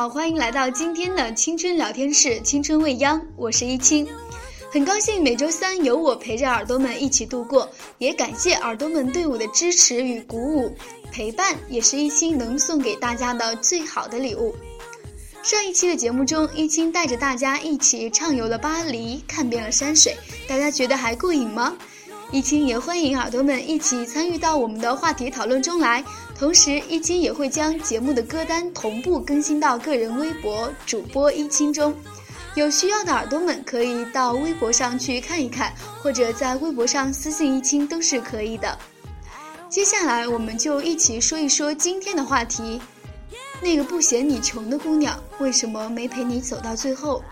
好，欢迎来到今天的青春聊天室，青春未央，我是一清，很高兴每周三有我陪着耳朵们一起度过，也感谢耳朵们对我的支持与鼓舞，陪伴也是一清能送给大家的最好的礼物。上一期的节目中，一清带着大家一起畅游了巴黎，看遍了山水，大家觉得还过瘾吗？一清也欢迎耳朵们一起参与到我们的话题讨论中来。同时，一清也会将节目的歌单同步更新到个人微博主播一清中。有需要的耳朵们可以到微博上去看一看，或者在微博上私信一清都是可以的。接下来，我们就一起说一说今天的话题：那个不嫌你穷的姑娘，为什么没陪你走到最后？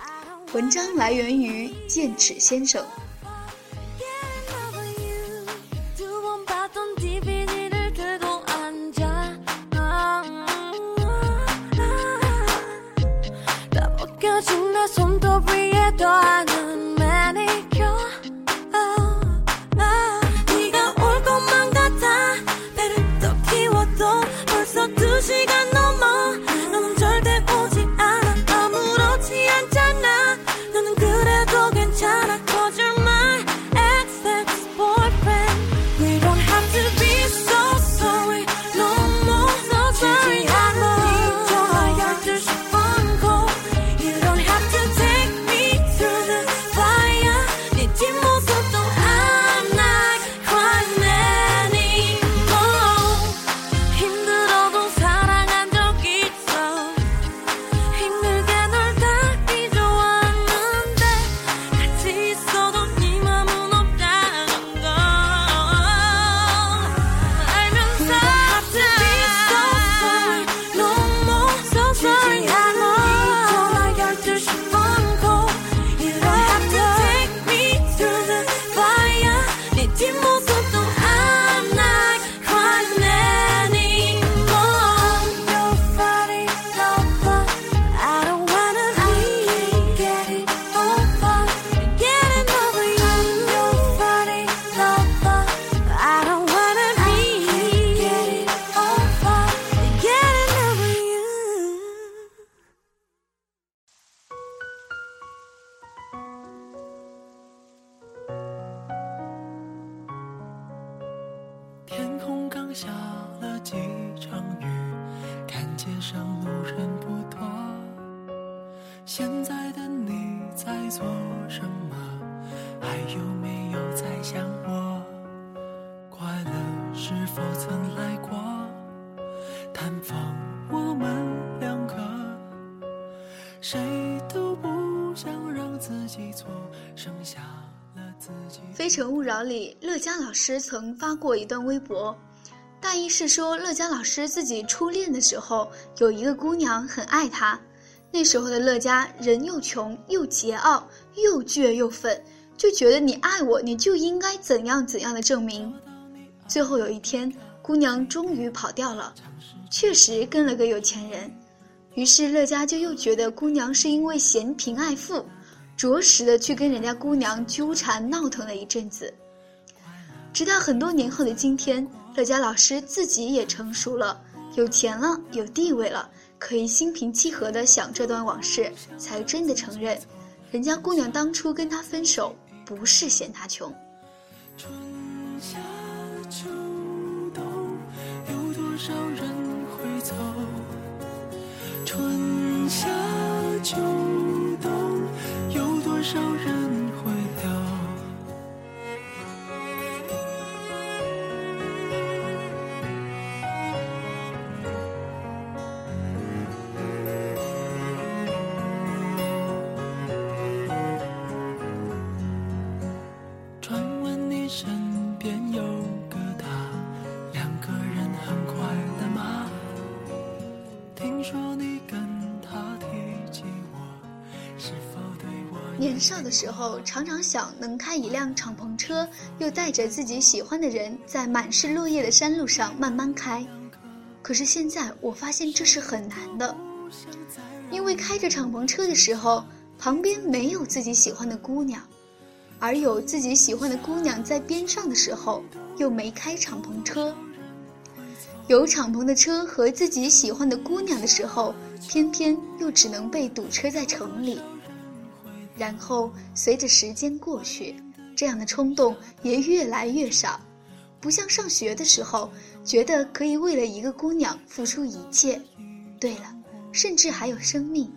文章来源于剑齿先生。no es un to. 下了几场雨，看街上路人不多。现在的你在做什么？还有没有在想我？快乐是否曾来过？探访我们两个，谁都不想让自己错，剩下了自己。《非诚勿扰》里，乐嘉老师曾发过一段微博，大意是说乐嘉老师自己初恋的时候，有一个姑娘很爱他，那时候的乐嘉人又穷又桀骜，又倔又愤，就觉得你爱我，你就应该怎样怎样的证明。最后有一天，姑娘终于跑掉了，确实跟了个有钱人，于是乐嘉就又觉得姑娘是因为嫌贫爱富。着实的去跟人家姑娘纠缠闹腾了一阵子，直到很多年后的今天，乐嘉老师自己也成熟了，有钱了，有地位了，可以心平气和的想这段往事，才真的承认，人家姑娘当初跟他分手不是嫌他穷。春夏秋冬，有多少人会走？春夏秋冬，有多少人年少的时候，常常想能开一辆敞篷车，又带着自己喜欢的人，在满是落叶的山路上慢慢开。可是现在，我发现这是很难的，因为开着敞篷车的时候，旁边没有自己喜欢的姑娘，而有自己喜欢的姑娘在边上的时候，又没开敞篷车。有敞篷的车和自己喜欢的姑娘的时候，偏偏又只能被堵车在城里。然后随着时间过去，这样的冲动也越来越少，不像上学的时候，觉得可以为了一个姑娘付出一切。对了，甚至还有生命。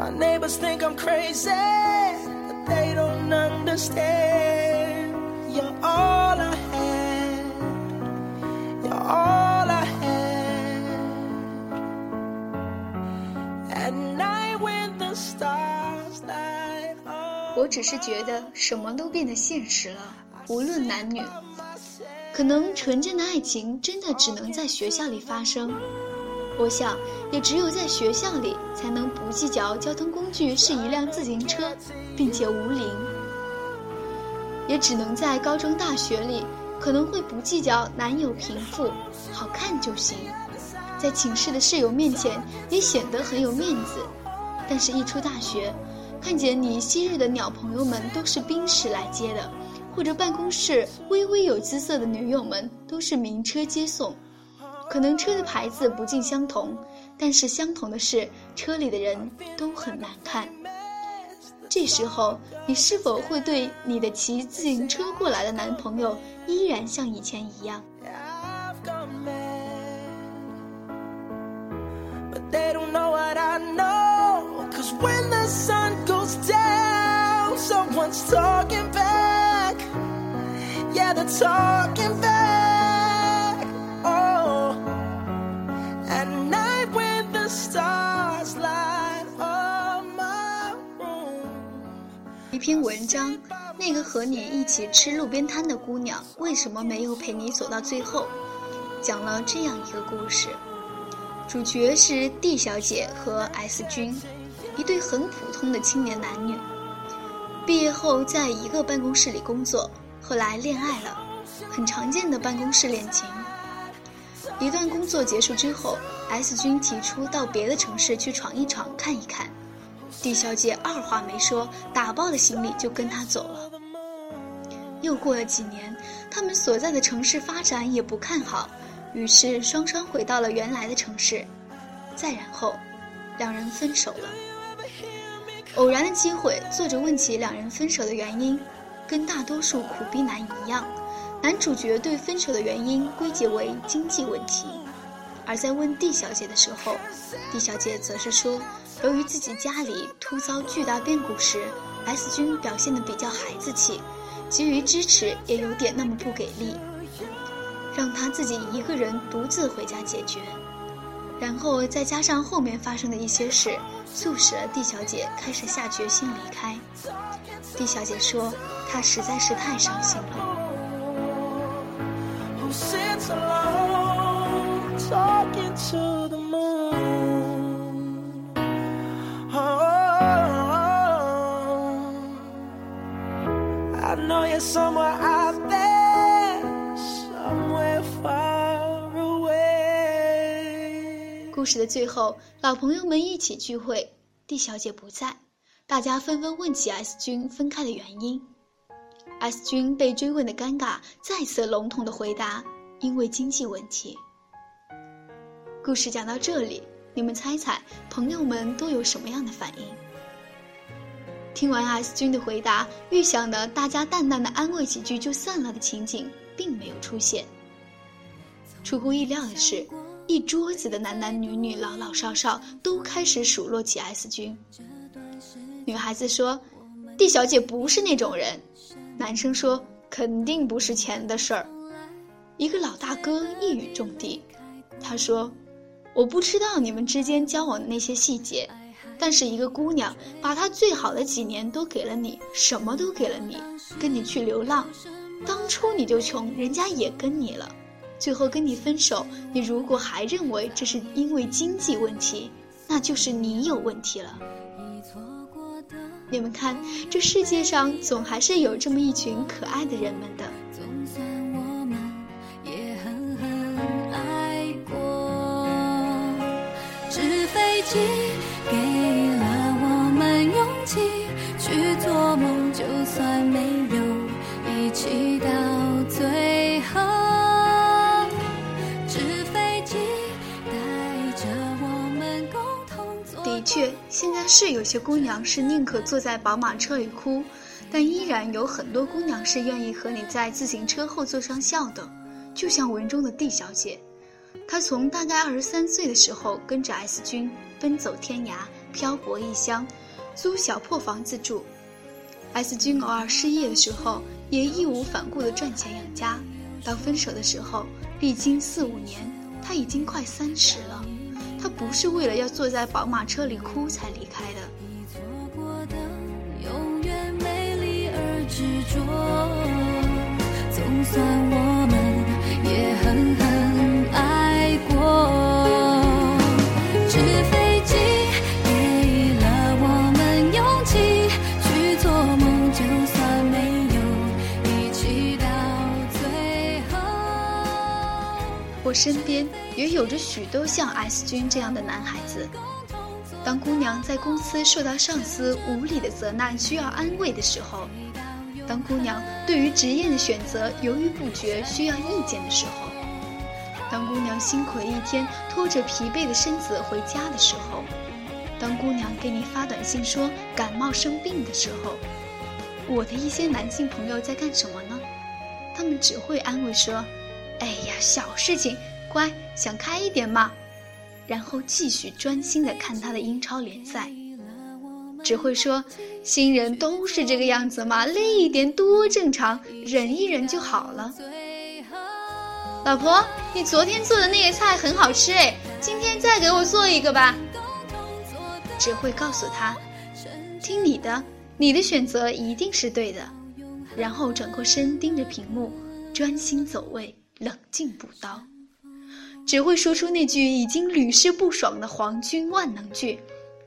My neighbors think I'm crazy, but they don't understand. You're all I had. You're all I had. At night when the stars light up. 我只是觉得什么都变得现实了，无论男女。可能纯真的爱情真的只能在学校里发生。我想，也只有在学校里才能不计较交通工具是一辆自行车，并且无铃。也只能在高中、大学里，可能会不计较男友贫富，好看就行。在寝室的室友面前也显得很有面子，但是，一出大学，看见你昔日的鸟朋友们都是宾士来接的，或者办公室微微有姿色的女友们都是名车接送。可能车的牌子不尽相同但是相同的是车里的人都很难看。这时候你是否会对你的骑自行车过来的男朋友依然像以前一样？篇文章，那个和你一起吃路边摊的姑娘为什么没有陪你走到最后？讲了这样一个故事，主角是 D 小姐和 S 君，一对很普通的青年男女。毕业后在一个办公室里工作，后来恋爱了，很常见的办公室恋情。一段工作结束之后，S 君提出到别的城市去闯一闯，看一看。D 小姐二话没说，打包了行李就跟他走了。又过了几年，他们所在的城市发展也不看好，于是双双回到了原来的城市。再然后，两人分手了。偶然的机会，作者问起两人分手的原因，跟大多数苦逼男一样，男主角对分手的原因归结为经济问题。而在问 D 小姐的时候，D 小姐则是说，由于自己家里突遭巨大变故时，S 君表现得比较孩子气，给予支持也有点那么不给力，让她自己一个人独自回家解决。然后再加上后面发生的一些事，促使了 D 小姐开始下决心离开。D 小姐说，她实在是太伤心了。故事的最后，老朋友们一起聚会，D 小姐不在，大家纷纷问起 S 君分开的原因。S 君被追问的尴尬，再次笼统的回答：“因为经济问题。”故事讲到这里，你们猜猜，朋友们都有什么样的反应？听完 S 君的回答，预想的大家淡淡的安慰几句就散了的情景，并没有出现。出乎意料的是，一桌子的男男女女、老老少少都开始数落起 S 君。女孩子说：“D 小姐不是那种人。”男生说：“肯定不是钱的事儿。”一个老大哥一语中的，他说：“我不知道你们之间交往的那些细节，但是一个姑娘把她最好的几年都给了你，什么都给了你，跟你去流浪，当初你就穷，人家也跟你了。”最后跟你分手，你如果还认为这是因为经济问题，那就是你有问题了。你们看，这世界上总还是有这么一群可爱的人们的。总算我们也狠狠爱过，纸飞机确，现在是有些姑娘是宁可坐在宝马车里哭，但依然有很多姑娘是愿意和你在自行车后座上笑的。就像文中的 D 小姐，她从大概二十三岁的时候跟着 S 君奔走天涯，漂泊异乡，租小破房子住。S 君偶尔失业的时候，也义无反顾地赚钱养家。到分手的时候，历经四五年，他已经快三十了。他不是为了要坐在宝马车里哭才离开的。你错过的永远美丽而执着。总算我们也狠狠爱过。纸飞机给了我们勇气去做梦，就算没有一起到最后。我身边也有着许多像 S 君这样的男孩子。当姑娘在公司受到上司无理的责难，需要安慰的时候；当姑娘对于职业的选择犹豫不决，需要意见的时候；当姑娘辛苦了一天，拖着疲惫的身子回家的时候；当姑娘给你发短信说感冒生病的时候，我的一些男性朋友在干什么呢？他们只会安慰说：“哎呀，小事情，乖，想开一点嘛。”然后继续专心的看他的英超联赛，只会说新人都是这个样子嘛，累一点多正常，忍一忍就好了。老婆，你昨天做的那个菜很好吃哎，今天再给我做一个吧。只会告诉他，听你的，你的选择一定是对的。然后转过身盯着屏幕，专心走位，冷静补刀。只会说出那句已经屡试不爽的皇军万能句：“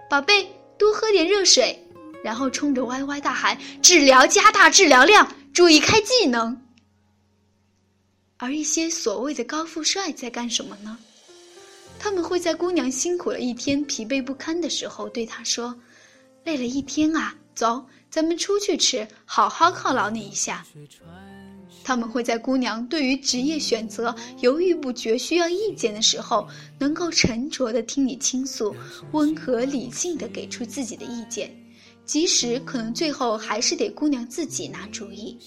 宝贝，多喝点热水。”然后冲着 Y Y 大喊：“治疗加大治疗量，注意开技能。”而一些所谓的高富帅在干什么呢？他们会在姑娘辛苦了一天、疲惫不堪的时候对她说：“累了一天啊，走，咱们出去吃，好好犒劳你一下。”他们会在姑娘对于职业选择犹豫不决、需要意见的时候，能够沉着的听你倾诉，温和理性的给出自己的意见，即使可能最后还是得姑娘自己拿主意。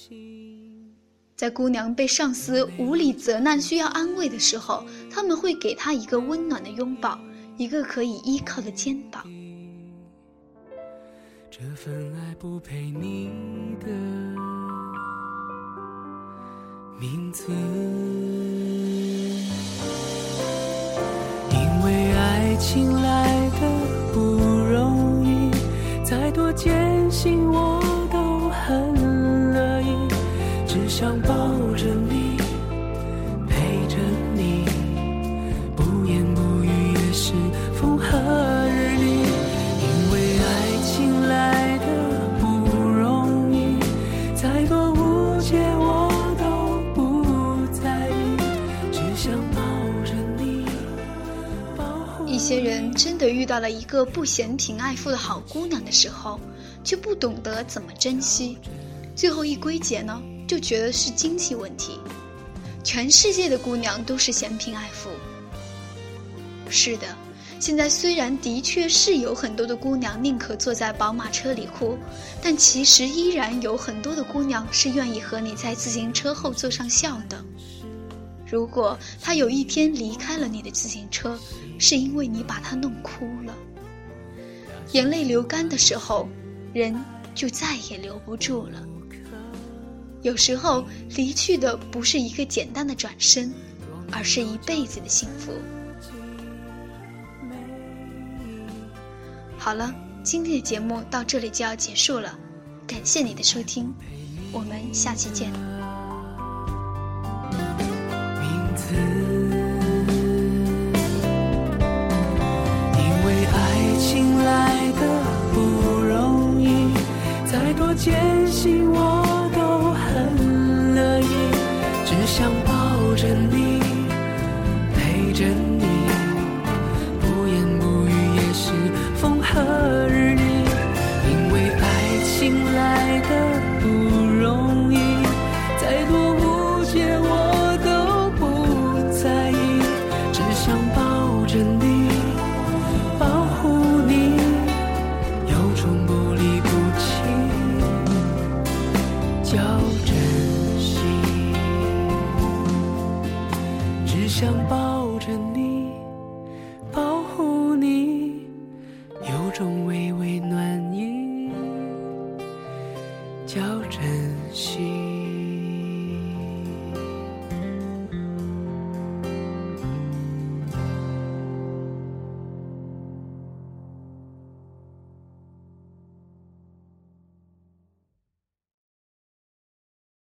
在姑娘被上司无理责难、需要安慰的时候，他们会给她一个温暖的拥抱，一个可以依靠的肩膀。这份爱不配你的名字，因为爱情来的不容易，再多艰辛我都很乐意，只想些人真的遇到了一个不嫌贫爱富的好姑娘的时候，却不懂得怎么珍惜，最后一归结呢，就觉得是经济问题。全世界的姑娘都是嫌贫爱富。是的，现在虽然的确是有很多的姑娘宁可坐在宝马车里哭，但其实依然有很多的姑娘是愿意和你在自行车后座上笑的。如果她有一天离开了你的自行车，是因为你把她弄哭了，眼泪流干的时候，人就再也留不住了。有时候离去的不是一个简单的转身，而是一辈子的幸福。好了，今天的节目到这里就要结束了，感谢你的收听，我们下期见。坚信我。要珍惜。只想把